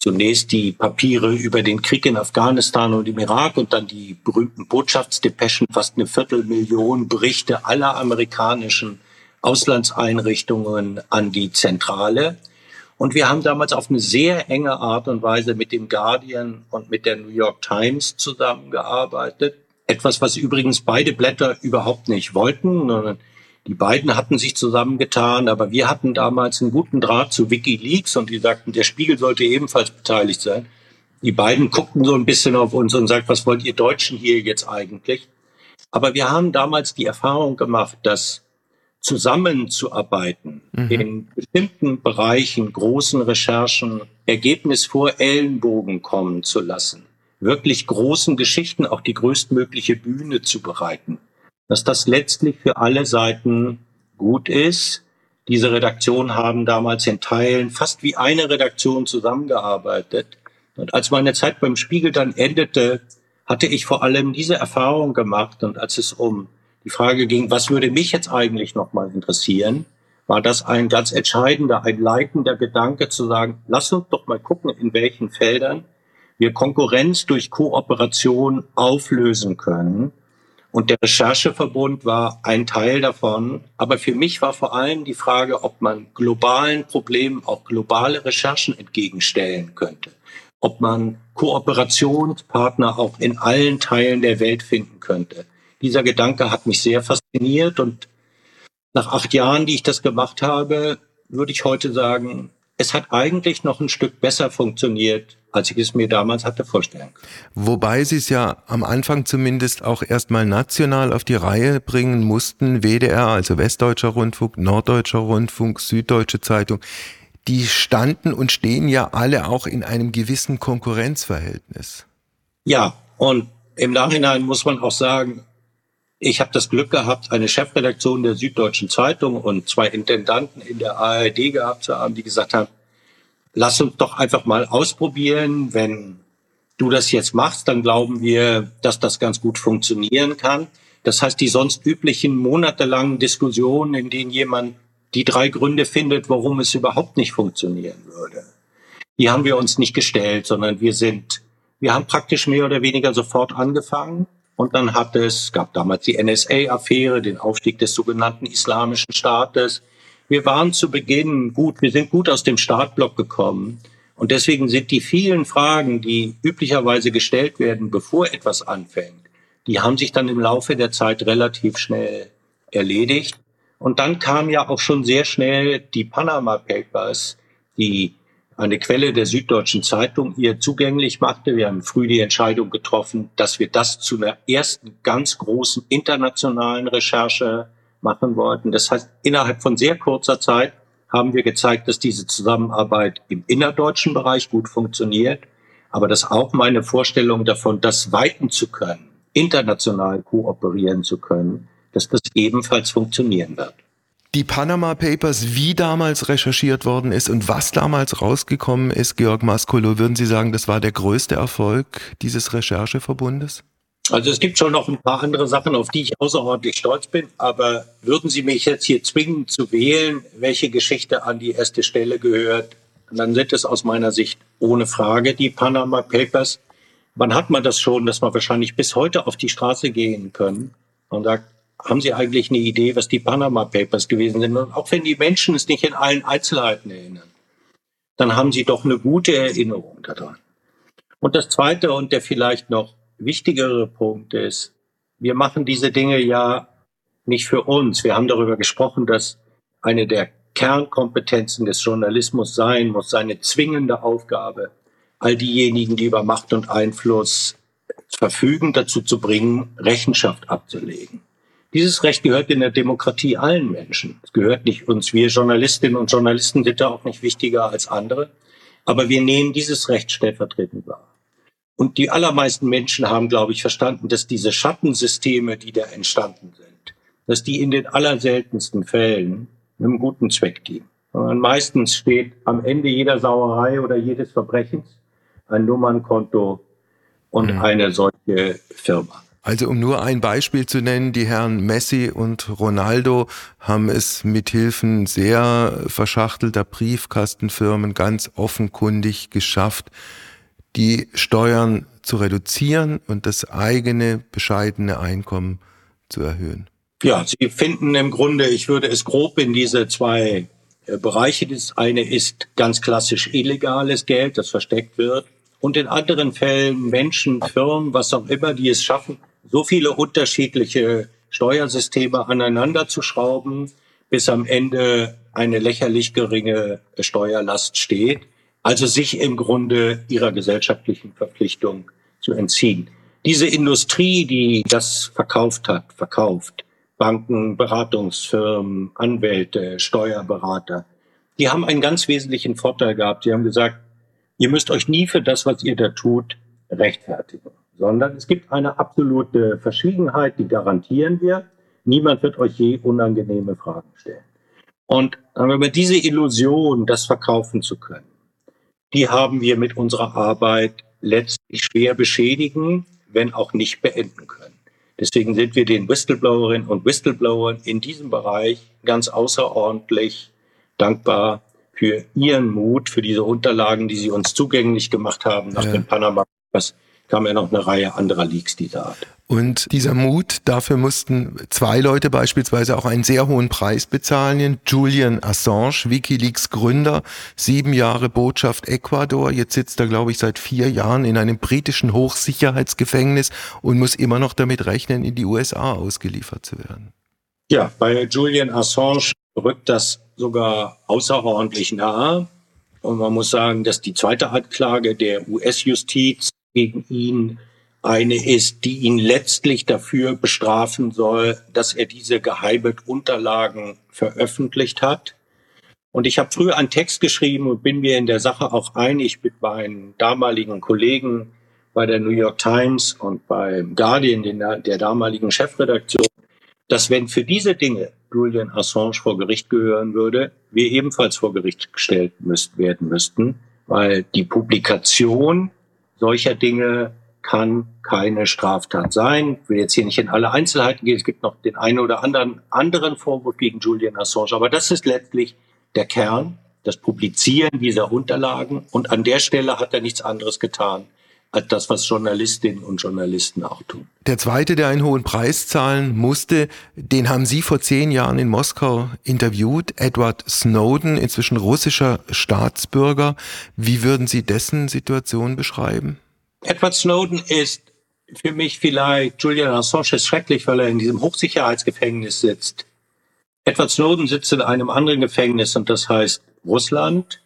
zunächst die Papiere über den Krieg in Afghanistan und im Irak und dann die berühmten Botschaftsdepeschen, fast eine Viertelmillion Berichte aller amerikanischen Auslandseinrichtungen an die Zentrale. Und wir haben damals auf eine sehr enge Art und Weise mit dem Guardian und mit der New York Times zusammengearbeitet. Etwas, was übrigens beide Blätter überhaupt nicht wollten, sondern die beiden hatten sich zusammengetan, aber wir hatten damals einen guten Draht zu WikiLeaks und die sagten, der Spiegel sollte ebenfalls beteiligt sein. Die beiden guckten so ein bisschen auf uns und sagten, was wollt ihr Deutschen hier jetzt eigentlich? Aber wir haben damals die Erfahrung gemacht, dass zusammenzuarbeiten mhm. in bestimmten Bereichen, großen Recherchen, Ergebnis vor Ellenbogen kommen zu lassen, wirklich großen Geschichten auch die größtmögliche Bühne zu bereiten dass das letztlich für alle Seiten gut ist. Diese Redaktionen haben damals in Teilen fast wie eine Redaktion zusammengearbeitet. Und als meine Zeit beim Spiegel dann endete, hatte ich vor allem diese Erfahrung gemacht. Und als es um die Frage ging, was würde mich jetzt eigentlich nochmal interessieren, war das ein ganz entscheidender, ein leitender Gedanke zu sagen, lass uns doch mal gucken, in welchen Feldern wir Konkurrenz durch Kooperation auflösen können und der Rechercheverbund war ein Teil davon. Aber für mich war vor allem die Frage, ob man globalen Problemen auch globale Recherchen entgegenstellen könnte. Ob man Kooperationspartner auch in allen Teilen der Welt finden könnte. Dieser Gedanke hat mich sehr fasziniert und nach acht Jahren, die ich das gemacht habe, würde ich heute sagen, es hat eigentlich noch ein Stück besser funktioniert, als ich es mir damals hatte vorstellen können. Wobei Sie es ja am Anfang zumindest auch erstmal national auf die Reihe bringen mussten. WDR, also Westdeutscher Rundfunk, Norddeutscher Rundfunk, Süddeutsche Zeitung. Die standen und stehen ja alle auch in einem gewissen Konkurrenzverhältnis. Ja, und im Nachhinein muss man auch sagen, ich habe das Glück gehabt, eine Chefredaktion der Süddeutschen Zeitung und zwei Intendanten in der ARD gehabt zu haben, die gesagt haben, lass uns doch einfach mal ausprobieren. Wenn du das jetzt machst, dann glauben wir, dass das ganz gut funktionieren kann. Das heißt, die sonst üblichen monatelangen Diskussionen, in denen jemand die drei Gründe findet, warum es überhaupt nicht funktionieren würde, die haben wir uns nicht gestellt, sondern wir sind, wir haben praktisch mehr oder weniger sofort angefangen und dann hat es, gab damals die NSA-Affäre, den Aufstieg des sogenannten Islamischen Staates. Wir waren zu Beginn gut, wir sind gut aus dem Startblock gekommen. Und deswegen sind die vielen Fragen, die üblicherweise gestellt werden, bevor etwas anfängt, die haben sich dann im Laufe der Zeit relativ schnell erledigt. Und dann kam ja auch schon sehr schnell die Panama Papers, die eine Quelle der Süddeutschen Zeitung ihr zugänglich machte. Wir haben früh die Entscheidung getroffen, dass wir das zu einer ersten ganz großen internationalen Recherche machen wollten. Das heißt, innerhalb von sehr kurzer Zeit haben wir gezeigt, dass diese Zusammenarbeit im innerdeutschen Bereich gut funktioniert, aber dass auch meine Vorstellung davon, das weiten zu können, international kooperieren zu können, dass das ebenfalls funktionieren wird die Panama Papers, wie damals recherchiert worden ist und was damals rausgekommen ist, Georg Maskolo, würden Sie sagen, das war der größte Erfolg dieses Rechercheverbundes? Also es gibt schon noch ein paar andere Sachen, auf die ich außerordentlich stolz bin, aber würden Sie mich jetzt hier zwingen zu wählen, welche Geschichte an die erste Stelle gehört, dann sind es aus meiner Sicht ohne Frage die Panama Papers. Wann hat man das schon, dass man wahrscheinlich bis heute auf die Straße gehen können und sagt, haben Sie eigentlich eine Idee, was die Panama Papers gewesen sind? Und auch wenn die Menschen es nicht in allen Einzelheiten erinnern, dann haben sie doch eine gute Erinnerung daran. Und das Zweite und der vielleicht noch wichtigere Punkt ist, wir machen diese Dinge ja nicht für uns. Wir haben darüber gesprochen, dass eine der Kernkompetenzen des Journalismus sein muss, seine zwingende Aufgabe, all diejenigen, die über Macht und Einfluss verfügen, dazu zu bringen, Rechenschaft abzulegen. Dieses Recht gehört in der Demokratie allen Menschen. Es gehört nicht uns. Wir Journalistinnen und Journalisten sind da auch nicht wichtiger als andere. Aber wir nehmen dieses Recht stellvertretend wahr. Und die allermeisten Menschen haben, glaube ich, verstanden, dass diese Schattensysteme, die da entstanden sind, dass die in den allerseltensten Fällen einem guten Zweck dienen. Und meistens steht am Ende jeder Sauerei oder jedes Verbrechens ein Nummernkonto und mhm. eine solche Firma. Also um nur ein Beispiel zu nennen, die Herren Messi und Ronaldo haben es mit Hilfen sehr verschachtelter Briefkastenfirmen ganz offenkundig geschafft, die Steuern zu reduzieren und das eigene bescheidene Einkommen zu erhöhen. Ja, Sie finden im Grunde, ich würde es grob in diese zwei äh, Bereiche. Das eine ist ganz klassisch illegales Geld, das versteckt wird. Und in anderen Fällen Menschen, Firmen, was auch immer, die es schaffen, so viele unterschiedliche Steuersysteme aneinander zu schrauben, bis am Ende eine lächerlich geringe Steuerlast steht. Also sich im Grunde ihrer gesellschaftlichen Verpflichtung zu entziehen. Diese Industrie, die das verkauft hat, verkauft, Banken, Beratungsfirmen, Anwälte, Steuerberater, die haben einen ganz wesentlichen Vorteil gehabt. Die haben gesagt, ihr müsst euch nie für das, was ihr da tut, rechtfertigen sondern es gibt eine absolute Verschwiegenheit, die garantieren wir. Niemand wird euch je unangenehme Fragen stellen. Und sagen wir diese Illusion, das verkaufen zu können, die haben wir mit unserer Arbeit letztlich schwer beschädigen, wenn auch nicht beenden können. Deswegen sind wir den Whistleblowerinnen und Whistleblowern in diesem Bereich ganz außerordentlich dankbar für ihren Mut, für diese Unterlagen, die sie uns zugänglich gemacht haben nach ja. dem Panama. Was kam ja noch eine Reihe anderer Leaks dieser Art. Und dieser Mut, dafür mussten zwei Leute beispielsweise auch einen sehr hohen Preis bezahlen. Julian Assange, Wikileaks Gründer, sieben Jahre Botschaft Ecuador. Jetzt sitzt er, glaube ich, seit vier Jahren in einem britischen Hochsicherheitsgefängnis und muss immer noch damit rechnen, in die USA ausgeliefert zu werden. Ja, bei Julian Assange rückt das sogar außerordentlich nahe. Und man muss sagen, dass die zweite Anklage der US-Justiz gegen ihn eine ist, die ihn letztlich dafür bestrafen soll, dass er diese geheimen Unterlagen veröffentlicht hat. Und ich habe früher einen Text geschrieben und bin mir in der Sache auch einig mit meinen damaligen Kollegen bei der New York Times und beim Guardian, der damaligen Chefredaktion, dass wenn für diese Dinge Julian Assange vor Gericht gehören würde, wir ebenfalls vor Gericht gestellt müsst, werden müssten, weil die Publikation solcher Dinge kann keine Straftat sein. Ich will jetzt hier nicht in alle Einzelheiten gehen. Es gibt noch den einen oder anderen anderen Vorwurf gegen Julian Assange. Aber das ist letztlich der Kern, das Publizieren dieser Unterlagen. Und an der Stelle hat er nichts anderes getan, als das, was Journalistinnen und Journalisten auch tun. Der zweite, der einen hohen Preis zahlen musste, den haben Sie vor zehn Jahren in Moskau interviewt, Edward Snowden, inzwischen russischer Staatsbürger. Wie würden Sie dessen Situation beschreiben? Edward Snowden ist für mich vielleicht, Julian Assange ist schrecklich, weil er in diesem Hochsicherheitsgefängnis sitzt. Edward Snowden sitzt in einem anderen Gefängnis und das heißt Russland.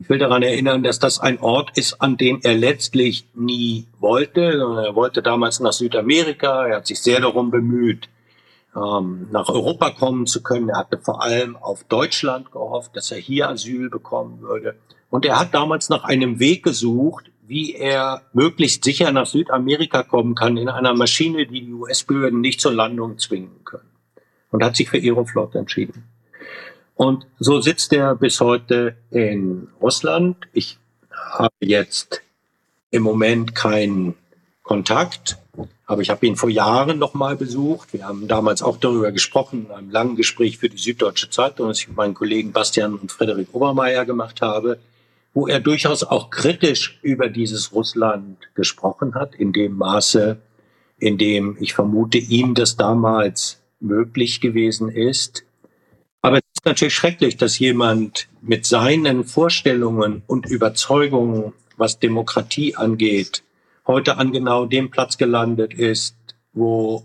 Ich will daran erinnern, dass das ein Ort ist, an den er letztlich nie wollte. Er wollte damals nach Südamerika. Er hat sich sehr darum bemüht, ähm, nach Europa kommen zu können. Er hatte vor allem auf Deutschland gehofft, dass er hier Asyl bekommen würde. Und er hat damals nach einem Weg gesucht, wie er möglichst sicher nach Südamerika kommen kann in einer Maschine, die die US-Behörden nicht zur Landung zwingen können. Und hat sich für Aeroflot entschieden. Und so sitzt er bis heute in Russland. Ich habe jetzt im Moment keinen Kontakt, aber ich habe ihn vor Jahren noch mal besucht. Wir haben damals auch darüber gesprochen, in einem langen Gespräch für die Süddeutsche Zeitung, das ich mit meinen Kollegen Bastian und Frederik Obermeier gemacht habe wo er durchaus auch kritisch über dieses Russland gesprochen hat, in dem Maße, in dem ich vermute, ihm das damals möglich gewesen ist. Aber es ist natürlich schrecklich, dass jemand mit seinen Vorstellungen und Überzeugungen, was Demokratie angeht, heute an genau dem Platz gelandet ist, wo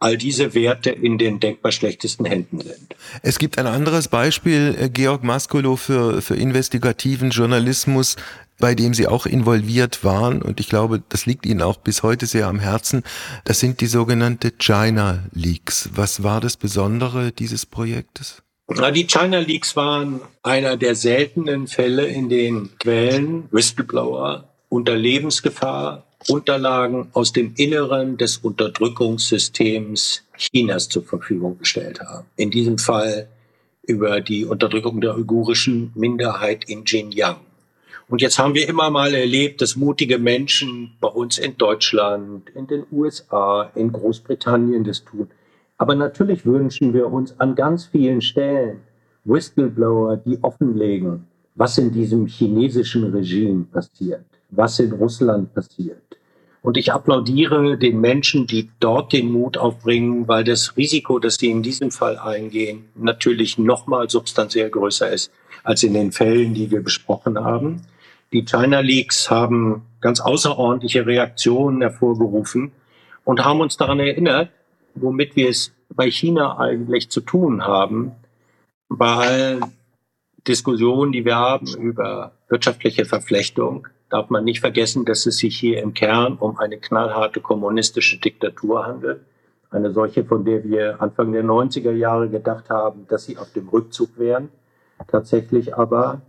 all diese Werte in den denkbar schlechtesten Händen sind. Es gibt ein anderes Beispiel, äh, Georg Maskolo, für, für investigativen Journalismus, bei dem Sie auch involviert waren. Und ich glaube, das liegt Ihnen auch bis heute sehr am Herzen. Das sind die sogenannte China Leaks. Was war das Besondere dieses Projektes? Die China Leaks waren einer der seltenen Fälle, in denen Quellen, Whistleblower unter Lebensgefahr Unterlagen aus dem Inneren des Unterdrückungssystems Chinas zur Verfügung gestellt haben. In diesem Fall über die Unterdrückung der uigurischen Minderheit in Xinjiang. Und jetzt haben wir immer mal erlebt, dass mutige Menschen bei uns in Deutschland, in den USA, in Großbritannien das tun. Aber natürlich wünschen wir uns an ganz vielen Stellen Whistleblower, die offenlegen, was in diesem chinesischen Regime passiert, was in Russland passiert. Und ich applaudiere den Menschen, die dort den Mut aufbringen, weil das Risiko, das sie in diesem Fall eingehen, natürlich nochmal substanziell größer ist als in den Fällen, die wir besprochen haben. Die China Leaks haben ganz außerordentliche Reaktionen hervorgerufen und haben uns daran erinnert, womit wir es bei China eigentlich zu tun haben, bei allen Diskussionen, die wir haben über wirtschaftliche Verflechtung, darf man nicht vergessen, dass es sich hier im Kern um eine knallharte kommunistische Diktatur handelt. Eine solche, von der wir Anfang der 90er Jahre gedacht haben, dass sie auf dem Rückzug wären. Tatsächlich aber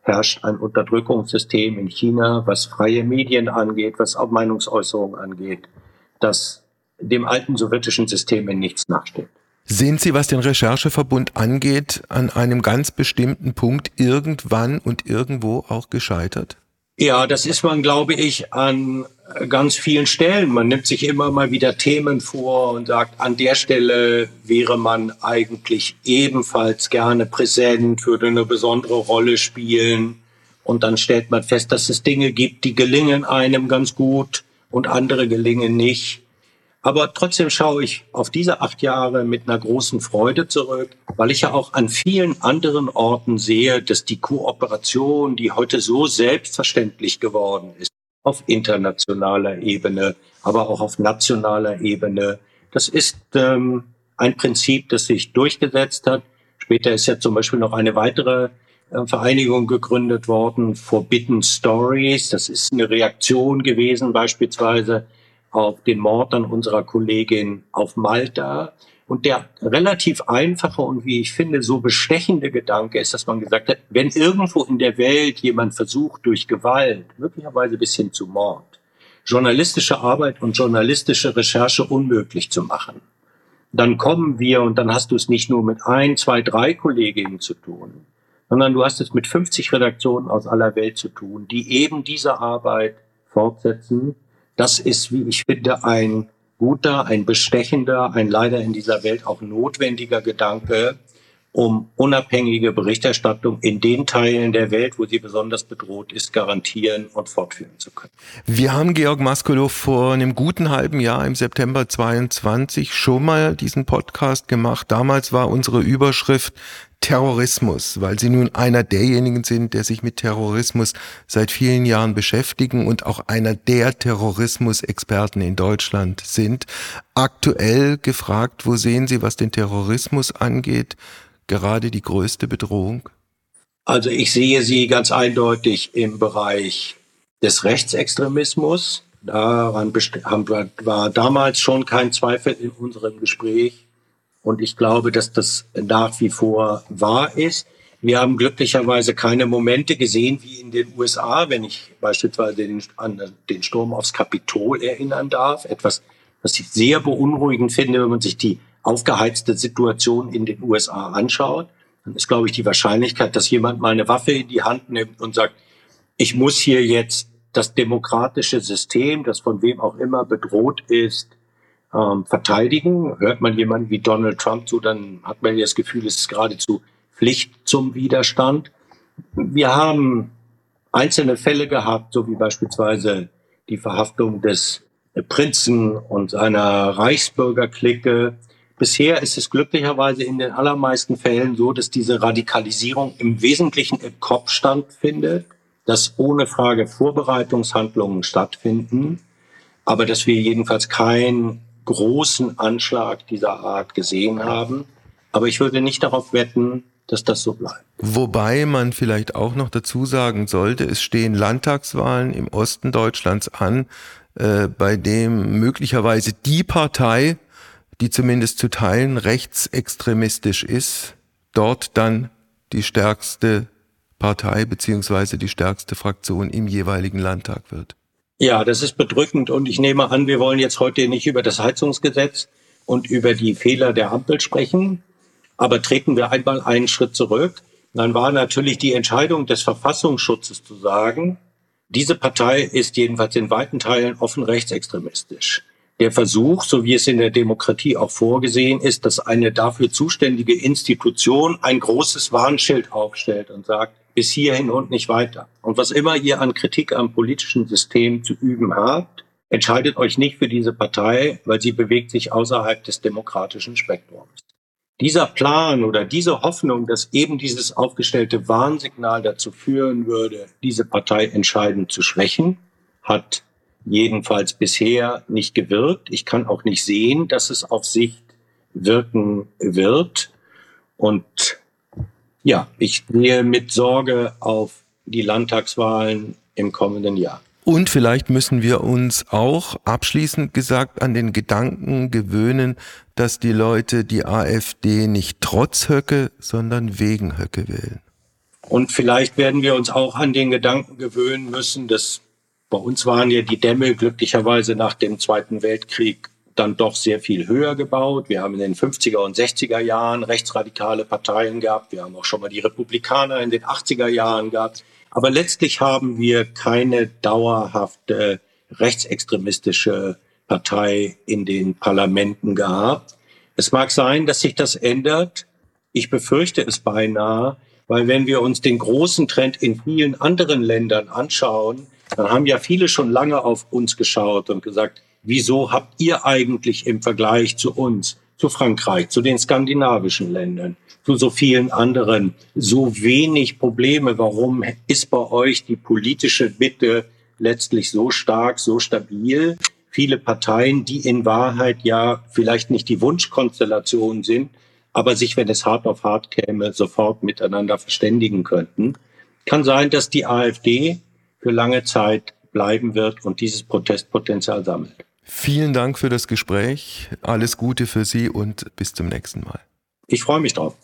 herrscht ein Unterdrückungssystem in China, was freie Medien angeht, was auch Meinungsäußerung angeht, das dem alten sowjetischen System in nichts nachsteht. Sind Sie, was den Rechercheverbund angeht, an einem ganz bestimmten Punkt irgendwann und irgendwo auch gescheitert? Ja, das ist man, glaube ich, an ganz vielen Stellen. Man nimmt sich immer mal wieder Themen vor und sagt, an der Stelle wäre man eigentlich ebenfalls gerne präsent, würde eine besondere Rolle spielen. Und dann stellt man fest, dass es Dinge gibt, die gelingen einem ganz gut und andere gelingen nicht. Aber trotzdem schaue ich auf diese acht Jahre mit einer großen Freude zurück, weil ich ja auch an vielen anderen Orten sehe, dass die Kooperation, die heute so selbstverständlich geworden ist, auf internationaler Ebene, aber auch auf nationaler Ebene, das ist ähm, ein Prinzip, das sich durchgesetzt hat. Später ist ja zum Beispiel noch eine weitere äh, Vereinigung gegründet worden, Forbidden Stories. Das ist eine Reaktion gewesen beispielsweise auf den Mord an unserer Kollegin auf Malta. Und der relativ einfache und wie ich finde so bestechende Gedanke ist, dass man gesagt hat, wenn irgendwo in der Welt jemand versucht durch Gewalt, möglicherweise bis hin zu Mord, journalistische Arbeit und journalistische Recherche unmöglich zu machen, dann kommen wir und dann hast du es nicht nur mit ein, zwei, drei Kolleginnen zu tun, sondern du hast es mit 50 Redaktionen aus aller Welt zu tun, die eben diese Arbeit fortsetzen. Das ist, wie ich finde, ein guter, ein bestechender, ein leider in dieser Welt auch notwendiger Gedanke, um unabhängige Berichterstattung in den Teilen der Welt, wo sie besonders bedroht ist, garantieren und fortführen zu können. Wir haben Georg Maskolow vor einem guten halben Jahr im September 22 schon mal diesen Podcast gemacht. Damals war unsere Überschrift Terrorismus, weil Sie nun einer derjenigen sind, der sich mit Terrorismus seit vielen Jahren beschäftigen und auch einer der Terrorismusexperten in Deutschland sind. Aktuell gefragt, wo sehen Sie, was den Terrorismus angeht, gerade die größte Bedrohung? Also ich sehe sie ganz eindeutig im Bereich des Rechtsextremismus. Daran war damals schon kein Zweifel in unserem Gespräch. Und ich glaube, dass das nach wie vor wahr ist. Wir haben glücklicherweise keine Momente gesehen wie in den USA, wenn ich beispielsweise den, an den Sturm aufs Kapitol erinnern darf. Etwas, was ich sehr beunruhigend finde, wenn man sich die aufgeheizte Situation in den USA anschaut. Dann ist, glaube ich, die Wahrscheinlichkeit, dass jemand mal eine Waffe in die Hand nimmt und sagt, ich muss hier jetzt das demokratische System, das von wem auch immer bedroht ist, ähm, verteidigen. Hört man jemanden wie Donald Trump zu, dann hat man das Gefühl, es ist geradezu Pflicht zum Widerstand. Wir haben einzelne Fälle gehabt, so wie beispielsweise die Verhaftung des Prinzen und seiner Reichsbürgerklicke. Bisher ist es glücklicherweise in den allermeisten Fällen so, dass diese Radikalisierung im Wesentlichen im Kopf stattfindet, dass ohne Frage Vorbereitungshandlungen stattfinden, aber dass wir jedenfalls kein großen Anschlag dieser Art gesehen haben. Aber ich würde nicht darauf wetten, dass das so bleibt. Wobei man vielleicht auch noch dazu sagen sollte, es stehen Landtagswahlen im Osten Deutschlands an, äh, bei dem möglicherweise die Partei, die zumindest zu Teilen rechtsextremistisch ist, dort dann die stärkste Partei beziehungsweise die stärkste Fraktion im jeweiligen Landtag wird. Ja, das ist bedrückend und ich nehme an, wir wollen jetzt heute nicht über das Heizungsgesetz und über die Fehler der Ampel sprechen, aber treten wir einmal einen Schritt zurück. Dann war natürlich die Entscheidung des Verfassungsschutzes zu sagen, diese Partei ist jedenfalls in weiten Teilen offen rechtsextremistisch. Der Versuch, so wie es in der Demokratie auch vorgesehen ist, dass eine dafür zuständige Institution ein großes Warnschild aufstellt und sagt, bis hierhin und nicht weiter. Und was immer ihr an Kritik am politischen System zu üben habt, entscheidet euch nicht für diese Partei, weil sie bewegt sich außerhalb des demokratischen Spektrums. Dieser Plan oder diese Hoffnung, dass eben dieses aufgestellte Warnsignal dazu führen würde, diese Partei entscheidend zu schwächen, hat jedenfalls bisher nicht gewirkt. Ich kann auch nicht sehen, dass es auf Sicht wirken wird. Und ja, ich sehe mit Sorge auf die Landtagswahlen im kommenden Jahr. Und vielleicht müssen wir uns auch abschließend gesagt an den Gedanken gewöhnen, dass die Leute die AfD nicht trotz Höcke, sondern wegen Höcke wählen. Und vielleicht werden wir uns auch an den Gedanken gewöhnen müssen, dass bei uns waren ja die Dämme glücklicherweise nach dem Zweiten Weltkrieg dann doch sehr viel höher gebaut. Wir haben in den 50er und 60er Jahren rechtsradikale Parteien gehabt. Wir haben auch schon mal die Republikaner in den 80er Jahren gehabt. Aber letztlich haben wir keine dauerhafte rechtsextremistische Partei in den Parlamenten gehabt. Es mag sein, dass sich das ändert. Ich befürchte es beinahe, weil wenn wir uns den großen Trend in vielen anderen Ländern anschauen, dann haben ja viele schon lange auf uns geschaut und gesagt, wieso habt ihr eigentlich im Vergleich zu uns, zu Frankreich, zu den skandinavischen Ländern, zu so vielen anderen so wenig Probleme? Warum ist bei euch die politische Mitte letztlich so stark, so stabil? Viele Parteien, die in Wahrheit ja vielleicht nicht die Wunschkonstellation sind, aber sich, wenn es hart auf hart käme, sofort miteinander verständigen könnten. Kann sein, dass die AfD für lange Zeit bleiben wird und dieses Protestpotenzial sammelt. Vielen Dank für das Gespräch. Alles Gute für Sie und bis zum nächsten Mal. Ich freue mich drauf.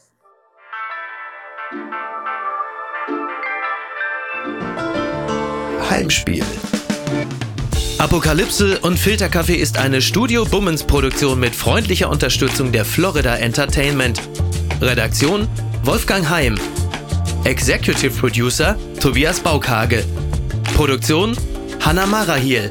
Heimspiel. Apokalypse und Filterkaffee ist eine Studio Bummens Produktion mit freundlicher Unterstützung der Florida Entertainment. Redaktion Wolfgang Heim. Executive Producer Tobias Baukhage. Produktion Hanna Marahiel.